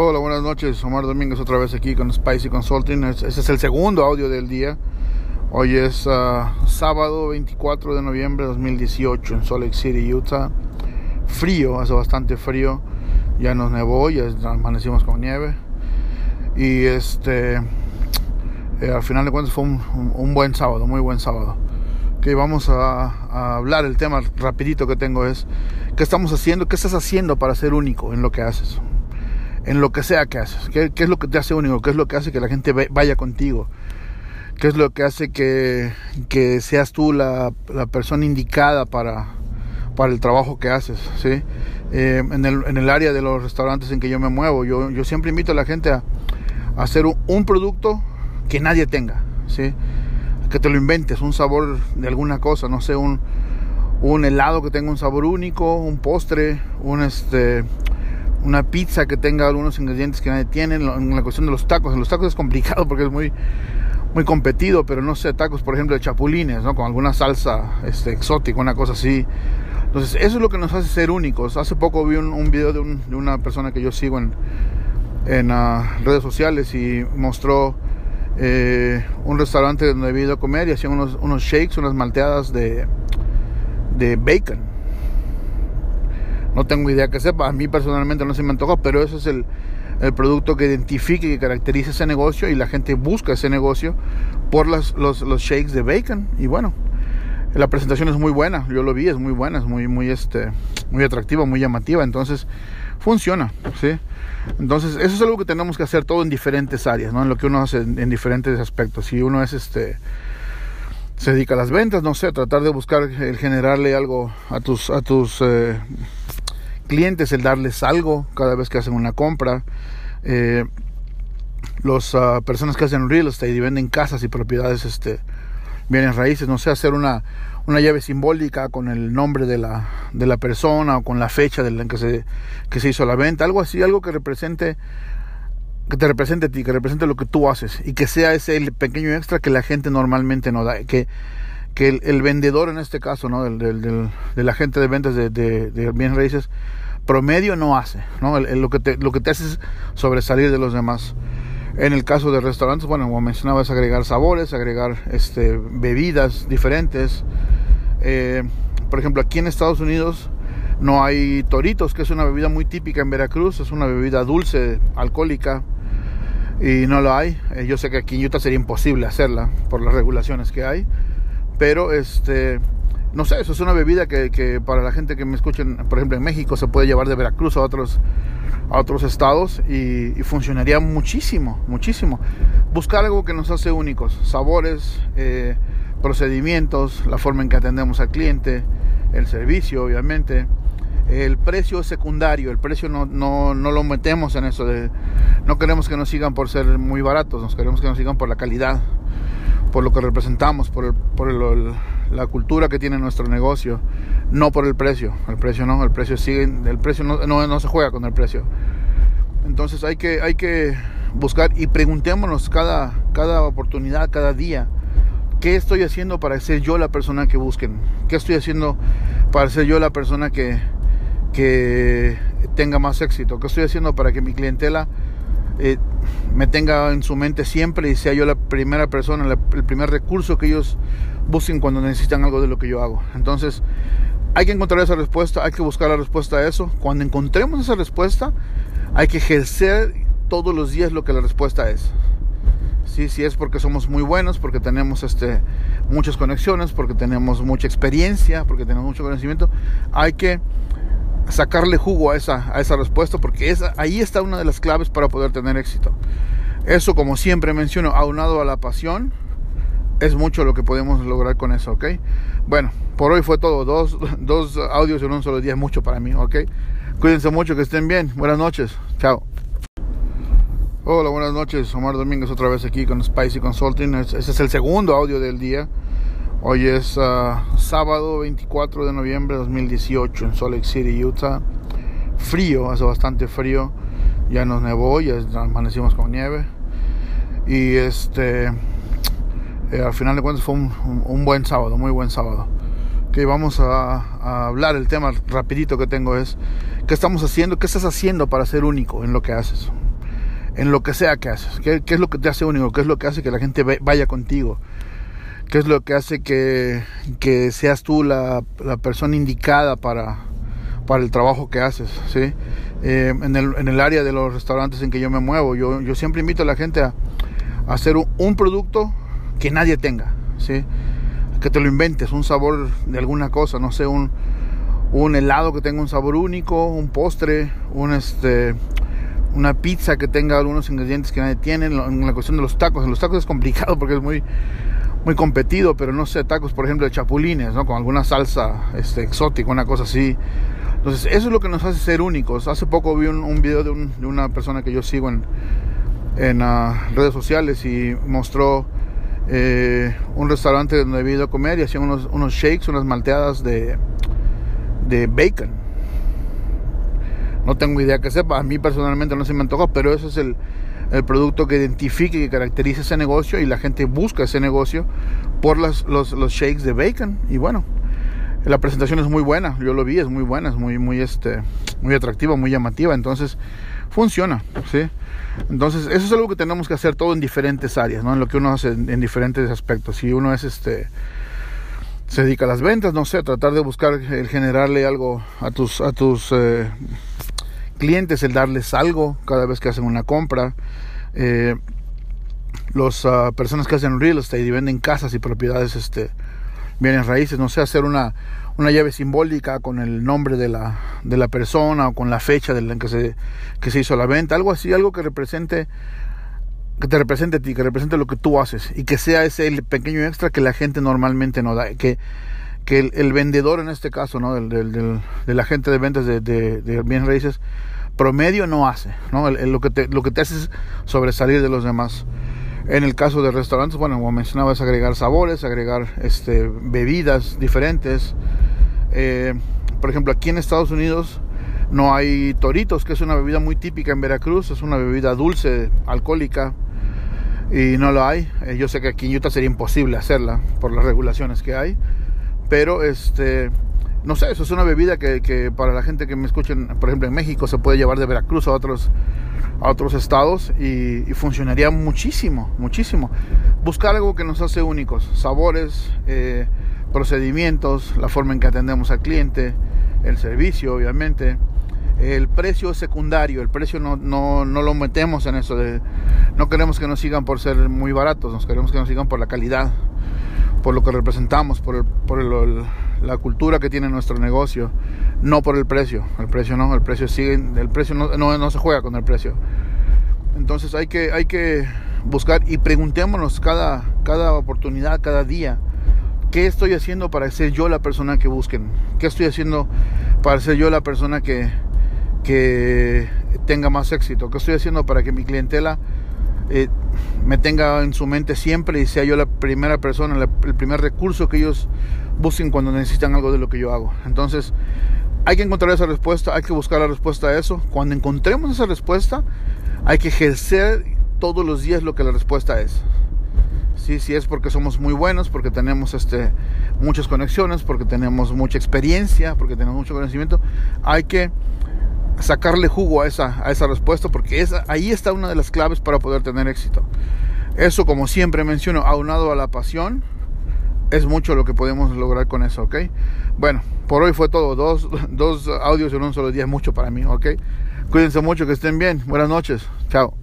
Hola, buenas noches. Omar Domínguez otra vez aquí con Spicy Consulting. Ese es el segundo audio del día. Hoy es uh, sábado 24 de noviembre de 2018 en Salt Lake City, Utah. Frío, hace bastante frío. Ya nos nevó, ya amanecimos con nieve. Y este, eh, al final de cuentas fue un, un, buen sábado, muy buen sábado. Que vamos a, a hablar, el tema rapidito que tengo es, ¿qué estamos haciendo? ¿Qué estás haciendo para ser único en lo que haces? En lo que sea que haces. ¿Qué, es lo que te hace único? ¿Qué es lo que hace que la gente vaya contigo? ¿Qué es lo que hace que, seas tú la, persona indicada para, el trabajo que haces? ¿sí? Eh, en, el, área de los restaurantes en que yo me muevo, yo, siempre invito a la gente a, hacer un, un, producto que nadie tenga. ¿sí? Que te lo inventes, un sabor de alguna cosa, no sé, un, un helado que tenga un sabor único, un postre, un este una pizza que tenga algunos ingredientes que nadie tiene. En la cuestión de los tacos, en los tacos es complicado porque es muy, muy competido, pero no sé, tacos por ejemplo de chapulines, ¿no? Con alguna salsa este, exótica, una cosa así. Entonces, eso es lo que nos hace ser únicos. Hace poco vi un, video de, un, de, una persona que yo sigo en, en uh, redes sociales y mostró eh, un restaurante donde he ido a comer y hacían unos, unos shakes, unas malteadas de, de bacon no tengo idea que sepa, a mí personalmente no se me antojó, pero eso es el, el producto que identifica y que caracteriza ese negocio y la gente busca ese negocio por las, los, los shakes de bacon. Y bueno, la presentación es muy buena, yo lo vi, es muy buena, es muy, muy, este, muy atractiva, muy llamativa, entonces funciona, ¿sí? Entonces, eso es algo que tenemos que hacer todo en diferentes áreas, ¿no? En lo que uno hace en, en diferentes aspectos. Si uno es este se dedica a las ventas, no sé, tratar de buscar el generarle algo a tus a tus eh, clientes, el darles algo cada vez que hacen una compra. Eh, las uh, personas que hacen real estate y venden casas y propiedades, este, bienes raíces, no sé, hacer una, una llave simbólica con el nombre de la, de la persona o con la fecha en que se, que se hizo la venta, algo así, algo que represente que te represente a ti, que represente lo que tú haces y que sea ese el pequeño extra que la gente normalmente no da, que, que el, el vendedor en este caso, ¿no? del, del, del, agente de ventas de, de, de bienes raíces, promedio no hace, ¿no? El, el, lo, que te, lo que te hace es sobresalir de los demás. En el caso de restaurantes, bueno, como mencionaba, es agregar sabores, agregar este, bebidas diferentes. Eh, por ejemplo, aquí en Estados Unidos no hay toritos, que es una bebida muy típica en Veracruz, es una bebida dulce, alcohólica, y no lo hay. Eh, yo sé que aquí en Utah sería imposible hacerla por las regulaciones que hay, pero este no sé, eso es una bebida que, para la gente que me escuchen, por ejemplo en México, se puede llevar de Veracruz a otros, a otros estados y, y funcionaría muchísimo, muchísimo. Buscar algo que nos hace únicos, sabores, eh, procedimientos, la forma en que atendemos al cliente, el servicio, obviamente. El precio es secundario, el precio no, no, no lo metemos en eso de... No queremos que nos sigan por ser muy baratos, nos queremos que nos sigan por la calidad, por lo que representamos, por, el, por el, la cultura que tiene nuestro negocio, no por el precio. El precio no, el precio sigue, el precio no, no, no se juega con el precio. Entonces hay que, hay que buscar y preguntémonos cada, cada oportunidad, cada día, ¿qué estoy haciendo para ser yo la persona que busquen? ¿Qué estoy haciendo para ser yo la persona que, que tenga más éxito? ¿Qué estoy haciendo para que mi clientela eh, me tenga en su mente siempre y sea yo la primera persona, el primer recurso que ellos busquen cuando necesitan algo de lo que yo hago. Entonces, hay que encontrar esa respuesta, hay que buscar la respuesta a eso. Cuando encontremos esa respuesta, hay que ejercer todos los días lo que la respuesta es. Sí, sí es porque somos muy buenos, porque tenemos este, muchas conexiones, porque tenemos mucha experiencia, porque tenemos mucho conocimiento, hay que sacarle jugo a esa, a esa respuesta porque esa, ahí está una de las claves para poder tener éxito. Eso, como siempre menciono, aunado a la pasión, es mucho lo que podemos lograr con eso, ¿ok? Bueno, por hoy fue todo. Dos, dos audios en un solo día es mucho para mí, ¿ok? Cuídense mucho, que estén bien. Buenas noches. Chao. Hola, buenas noches. Omar Domínguez otra vez aquí con Spicy Consulting. Ese es el segundo audio del día. Hoy es uh, sábado 24 de noviembre de 2018 en Salt Lake City, Utah. Frío, hace bastante frío. Ya nos nevó, ya amanecimos con nieve. Y este, eh, al final de cuentas fue un, buen sábado, muy buen sábado. Que vamos a, hablar, el tema rapidito que tengo es, ¿qué estamos haciendo? ¿Qué estás haciendo para ser único en lo que haces? en lo que sea que haces. ¿Qué, es lo que te hace único? ¿Qué es lo que hace que la gente vaya contigo? ¿Qué es lo que hace que, que seas tú la, la, persona indicada para, para el trabajo que haces? ¿sí? Eh, en, el, en, el, área de los restaurantes en que yo me muevo, yo, yo siempre invito a la gente a, a hacer un, un, producto que nadie tenga. ¿sí? Que te lo inventes, un sabor de alguna cosa, no sé, un, un helado que tenga un sabor único, un postre, un este una pizza que tenga algunos ingredientes que nadie tiene. En la cuestión de los tacos, en los tacos es complicado porque es muy muy competido, pero no sé, tacos por ejemplo de chapulines, ¿no? Con alguna salsa este, exótica, una cosa así. Entonces, eso es lo que nos hace ser únicos. Hace poco vi un, video de, un, una persona que yo sigo en, en uh, redes sociales y mostró eh, un restaurante donde he ido a comer y hacían unos, unos shakes, unas malteadas de, de bacon. No tengo idea que sepa, a mí personalmente no se me antoja, pero ese es el, el producto que identifica y que caracteriza ese negocio y la gente busca ese negocio por las, los, los shakes de bacon. Y bueno, la presentación es muy buena, yo lo vi, es muy buena, es muy, muy, este, muy atractiva, muy llamativa, entonces funciona, ¿sí? Entonces, eso es algo que tenemos que hacer todo en diferentes áreas, ¿no? En lo que uno hace en, en diferentes aspectos. Si uno es este se dedica a las ventas, no sé, tratar de buscar el generarle algo a tus a tus eh, clientes, el darles algo cada vez que hacen una compra. Eh, las ah, personas que hacen real estate y venden casas y propiedades, este, bienes raíces, no sé, hacer una, una llave simbólica con el nombre de la, de la persona o con la fecha en que se, que se hizo la venta, algo así, algo que represente que te represente a ti, que represente lo que tú haces y que sea ese el pequeño extra que la gente normalmente no da, que, que el, el vendedor en este caso, ¿no? Del, del, del, del agente de ventas de, de, de, bienes raíces promedio no hace, ¿no? El, lo, que te, lo que te hace es sobresalir de los demás. En el caso de restaurantes, bueno, como mencionaba, es agregar sabores, agregar este, bebidas diferentes. Eh, por ejemplo, aquí en Estados Unidos no hay toritos, que es una bebida muy típica en Veracruz, es una bebida dulce, alcohólica, y no lo hay. Eh, yo sé que aquí en Utah sería imposible hacerla por las regulaciones que hay, pero este, no sé, eso es una bebida que, para la gente que me escuchen, por ejemplo en México, se puede llevar de Veracruz a otros, a otros estados y, y funcionaría muchísimo, muchísimo. Buscar algo que nos hace únicos, sabores, eh, procedimientos, la forma en que atendemos al cliente, el servicio, obviamente el precio es secundario, el precio no, no, no, lo metemos en eso de no queremos que nos sigan por ser muy baratos, nos queremos que nos sigan por la calidad, por lo que representamos, por, el, por el, la cultura que tiene nuestro negocio, no por el precio, el precio no, el precio sigue, el precio no, no, no se juega con el precio. Entonces hay que, hay que buscar y preguntémonos cada, cada oportunidad, cada día, ¿qué estoy haciendo para ser yo la persona que busquen? ¿Qué estoy haciendo para ser yo la persona que, que tenga más éxito? ¿Qué estoy haciendo para que mi clientela eh, me tenga en su mente siempre y sea yo la primera persona, la, el primer recurso que ellos busquen cuando necesitan algo de lo que yo hago? Entonces, hay que encontrar esa respuesta, hay que buscar la respuesta a eso. Cuando encontremos esa respuesta, hay que ejercer todos los días lo que la respuesta es. Sí, sí es porque somos muy buenos, porque tenemos este, muchas conexiones, porque tenemos mucha experiencia, porque tenemos mucho conocimiento. Hay que sacarle jugo a esa, a esa respuesta porque esa, ahí está una de las claves para poder tener éxito. Eso, como siempre menciono, aunado a la pasión, es mucho lo que podemos lograr con eso, ¿ok? Bueno, por hoy fue todo. Dos, dos audios en un solo día es mucho para mí, ¿ok? Cuídense mucho, que estén bien. Buenas noches. Chao.